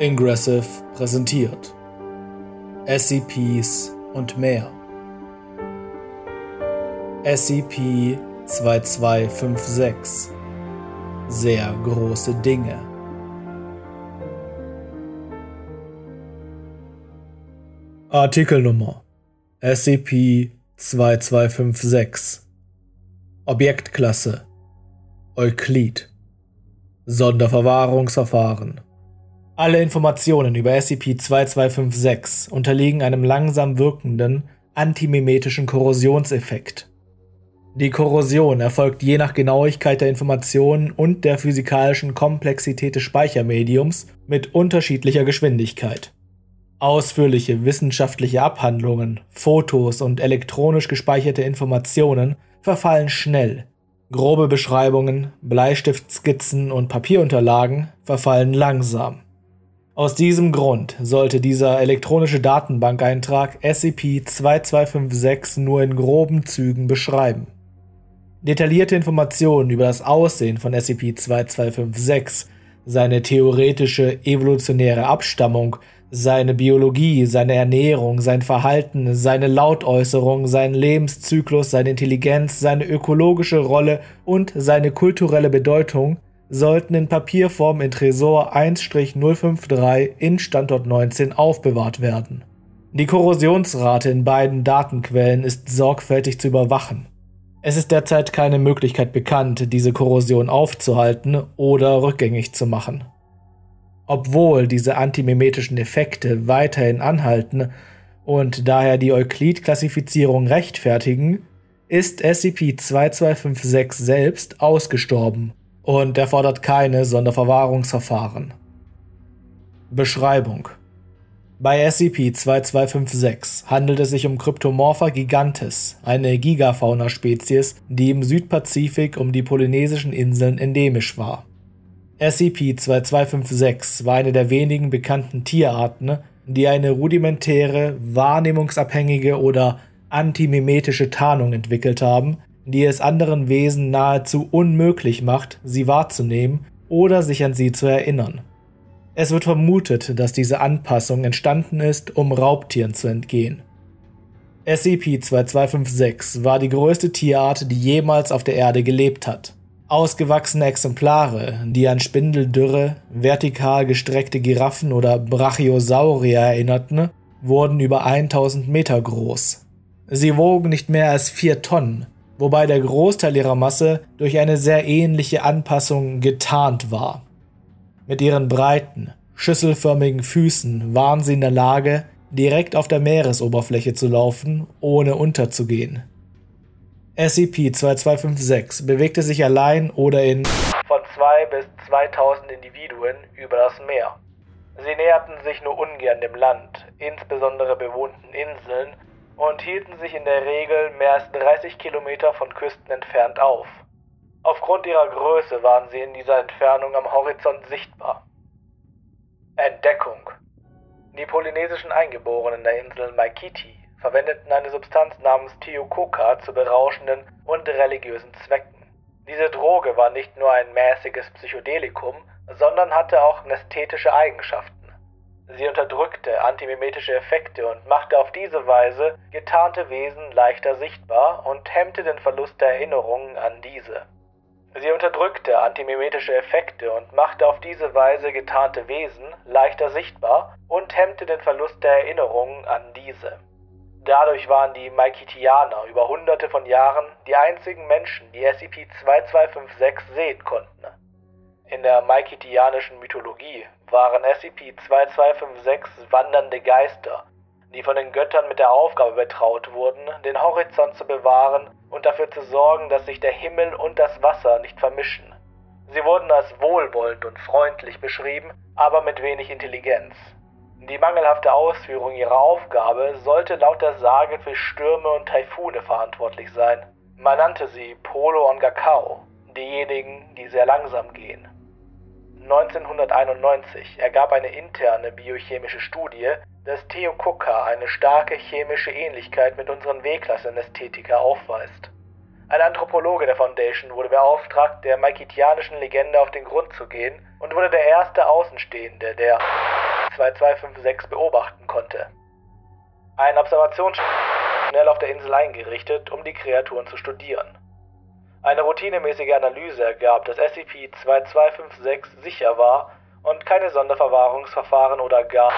Ingressive präsentiert. SCPs und mehr. SCP-2256 Sehr große Dinge. Artikelnummer. SCP-2256 Objektklasse. Euklid. Sonderverwahrungsverfahren alle Informationen über SCP-2256 unterliegen einem langsam wirkenden antimimetischen Korrosionseffekt. Die Korrosion erfolgt je nach Genauigkeit der Informationen und der physikalischen Komplexität des Speichermediums mit unterschiedlicher Geschwindigkeit. Ausführliche wissenschaftliche Abhandlungen, Fotos und elektronisch gespeicherte Informationen verfallen schnell. Grobe Beschreibungen, Bleistiftskizzen und Papierunterlagen verfallen langsam. Aus diesem Grund sollte dieser elektronische Datenbankeintrag SCP-2256 nur in groben Zügen beschreiben. Detaillierte Informationen über das Aussehen von SCP-2256, seine theoretische evolutionäre Abstammung, seine Biologie, seine Ernährung, sein Verhalten, seine Lautäußerung, sein Lebenszyklus, seine Intelligenz, seine ökologische Rolle und seine kulturelle Bedeutung sollten in Papierform in Tresor 1-053 in Standort 19 aufbewahrt werden. Die Korrosionsrate in beiden Datenquellen ist sorgfältig zu überwachen. Es ist derzeit keine Möglichkeit bekannt, diese Korrosion aufzuhalten oder rückgängig zu machen. Obwohl diese antimimetischen Effekte weiterhin anhalten und daher die Euklid-Klassifizierung rechtfertigen, ist SCP-2256 selbst ausgestorben und erfordert keine Sonderverwahrungsverfahren. Beschreibung bei SCP-2256 handelt es sich um Cryptomorpha gigantes, eine Gigafauna-Spezies, die im Südpazifik um die polynesischen Inseln endemisch war. SCP-2256 war eine der wenigen bekannten Tierarten, die eine rudimentäre, wahrnehmungsabhängige oder antimimetische Tarnung entwickelt haben, die es anderen Wesen nahezu unmöglich macht, sie wahrzunehmen oder sich an sie zu erinnern. Es wird vermutet, dass diese Anpassung entstanden ist, um Raubtieren zu entgehen. SCP-2256 war die größte Tierart, die jemals auf der Erde gelebt hat. Ausgewachsene Exemplare, die an Spindeldürre, vertikal gestreckte Giraffen oder Brachiosaurier erinnerten, wurden über 1000 Meter groß. Sie wogen nicht mehr als 4 Tonnen wobei der Großteil ihrer Masse durch eine sehr ähnliche Anpassung getarnt war. Mit ihren breiten, schüsselförmigen Füßen waren sie in der Lage, direkt auf der Meeresoberfläche zu laufen, ohne unterzugehen. SCP-2256 bewegte sich allein oder in von 2 bis 2000 Individuen über das Meer. Sie näherten sich nur ungern dem Land, insbesondere bewohnten Inseln, und hielten sich in der Regel mehr als 30 Kilometer von Küsten entfernt auf. Aufgrund ihrer Größe waren sie in dieser Entfernung am Horizont sichtbar. Entdeckung. Die polynesischen Eingeborenen der Insel Maikiti verwendeten eine Substanz namens Teokoka zu berauschenden und religiösen Zwecken. Diese Droge war nicht nur ein mäßiges Psychedelikum, sondern hatte auch ästhetische Eigenschaften. Sie unterdrückte antimimetische Effekte und machte auf diese Weise getarnte Wesen leichter sichtbar und hemmte den Verlust der Erinnerungen an diese. Sie unterdrückte antimimetische Effekte und machte auf diese Weise getarnte Wesen leichter sichtbar und hemmte den Verlust der Erinnerungen an diese. Dadurch waren die Maikitianer über hunderte von Jahren die einzigen Menschen, die SCP-2256 sehen konnten. In der maikitianischen Mythologie waren SCP-2256 wandernde Geister, die von den Göttern mit der Aufgabe betraut wurden, den Horizont zu bewahren und dafür zu sorgen, dass sich der Himmel und das Wasser nicht vermischen. Sie wurden als wohlwollend und freundlich beschrieben, aber mit wenig Intelligenz. Die mangelhafte Ausführung ihrer Aufgabe sollte laut der Sage für Stürme und Taifune verantwortlich sein. Man nannte sie Polo und Gakao, diejenigen, die sehr langsam gehen. 1991 ergab eine interne biochemische Studie, dass Theokoka eine starke chemische Ähnlichkeit mit unseren W-Klassen-Ästhetika aufweist. Ein Anthropologe der Foundation wurde beauftragt, der maikitianischen Legende auf den Grund zu gehen und wurde der erste Außenstehende, der SCP-2256 beobachten konnte. Ein Observationsschiff schnell auf der Insel eingerichtet, um die Kreaturen zu studieren. Eine routinemäßige Analyse ergab, dass SCP-2256 sicher war und keine Sonderverwahrungsverfahren oder gar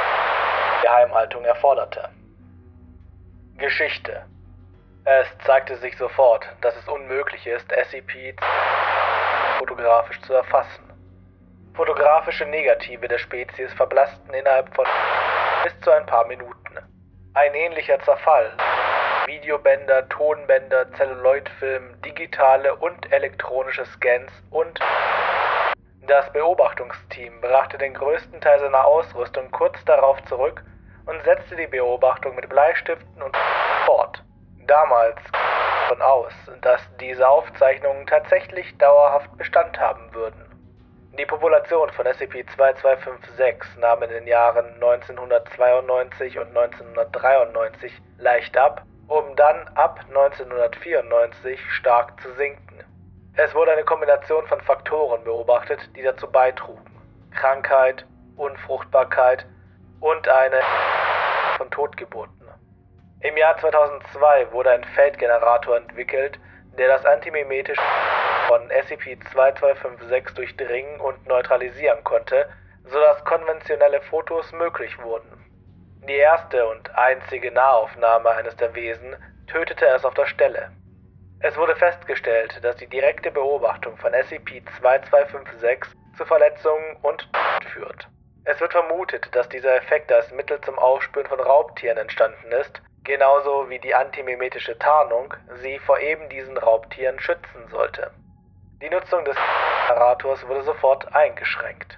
Geheimhaltung erforderte. Geschichte Es zeigte sich sofort, dass es unmöglich ist, SCP fotografisch zu erfassen. Fotografische Negative der Spezies verblassten innerhalb von bis zu ein paar Minuten. Ein ähnlicher Zerfall Videobänder, Tonbänder, Celluloidfilm, digitale und elektronische Scans und das Beobachtungsteam brachte den größten Teil seiner Ausrüstung kurz darauf zurück und setzte die Beobachtung mit Bleistiften und fort. Damals davon aus, dass diese Aufzeichnungen tatsächlich dauerhaft Bestand haben würden. Die Population von SCP-2256 nahm in den Jahren 1992 und 1993 leicht ab um dann ab 1994 stark zu sinken. Es wurde eine Kombination von Faktoren beobachtet, die dazu beitrugen. Krankheit, Unfruchtbarkeit und eine von Totgeburten. Im Jahr 2002 wurde ein Feldgenerator entwickelt, der das Antimimetische von SCP-2256 durchdringen und neutralisieren konnte, sodass konventionelle Fotos möglich wurden. Die erste und einzige Nahaufnahme eines der Wesen tötete es auf der Stelle. Es wurde festgestellt, dass die direkte Beobachtung von SCP-2256 zu Verletzungen und Tod führt. Es wird vermutet, dass dieser Effekt als Mittel zum Aufspüren von Raubtieren entstanden ist, genauso wie die antimimetische Tarnung sie vor eben diesen Raubtieren schützen sollte. Die Nutzung des Generators wurde sofort eingeschränkt.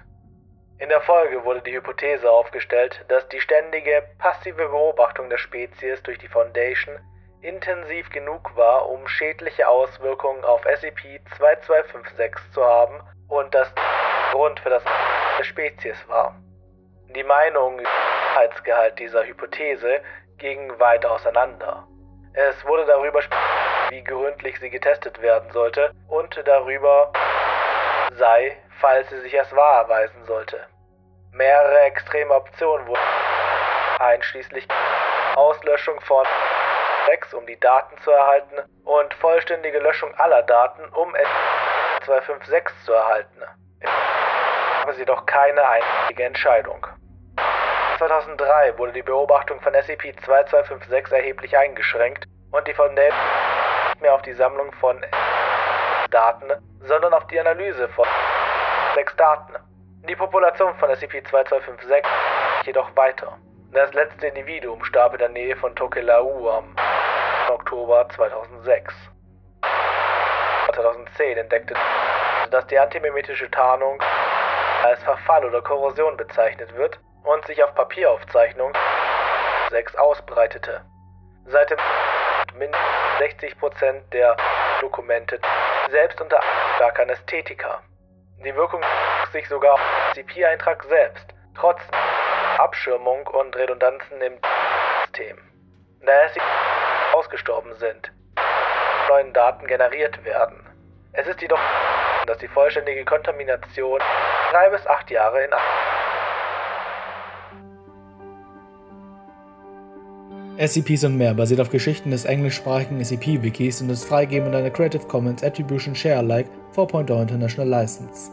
In der Folge wurde die Hypothese aufgestellt, dass die ständige, passive Beobachtung der Spezies durch die Foundation intensiv genug war, um schädliche Auswirkungen auf SCP-2256 zu haben und das Grund für das der Spezies war. Die Meinungen über den Wahrheitsgehalt dieser Hypothese gingen weit auseinander. Es wurde darüber wie gründlich sie getestet werden sollte und darüber sei, falls sie sich als wahr erweisen sollte. Mehrere extreme Optionen wurden einschließlich Auslöschung von 6, um die Daten zu erhalten, und vollständige Löschung aller Daten, um S256 zu erhalten. Gab es jedoch keine einzige Entscheidung. 2003 wurde die Beobachtung von SCP-2256 erheblich eingeschränkt und die Foundation nicht mehr auf die Sammlung von Daten, sondern auf die Analyse von sechs Daten. Die Population von SCP-2256 jedoch weiter. Das letzte Individuum starb in der Nähe von Tokelau am Oktober 2006. 2010 entdeckte, dass die antimimetische Tarnung als Verfall oder Korrosion bezeichnet wird und sich auf Papieraufzeichnung 6 ausbreitete. Seitdem mindestens 60% der Dokumente selbst unter starker Anästhetika. Die Wirkung sich sogar auf den CP-Eintrag selbst, trotz Abschirmung und Redundanzen im System. Da sie ausgestorben sind, neuen Daten generiert werden. Es ist jedoch, dass die vollständige Kontamination drei bis acht Jahre in SCPs und mehr basiert auf Geschichten des englischsprachigen SCP-Wikis und ist freigegeben unter einer Creative Commons Attribution Share Alike 4.0 International License.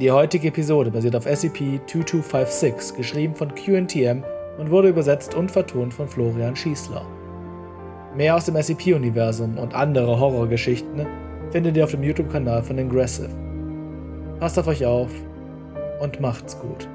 Die heutige Episode basiert auf SCP-2256, geschrieben von QNTM und wurde übersetzt und vertont von Florian Schießler. Mehr aus dem SCP-Universum und andere Horrorgeschichten findet ihr auf dem YouTube-Kanal von Ingressive. Passt auf euch auf und macht's gut.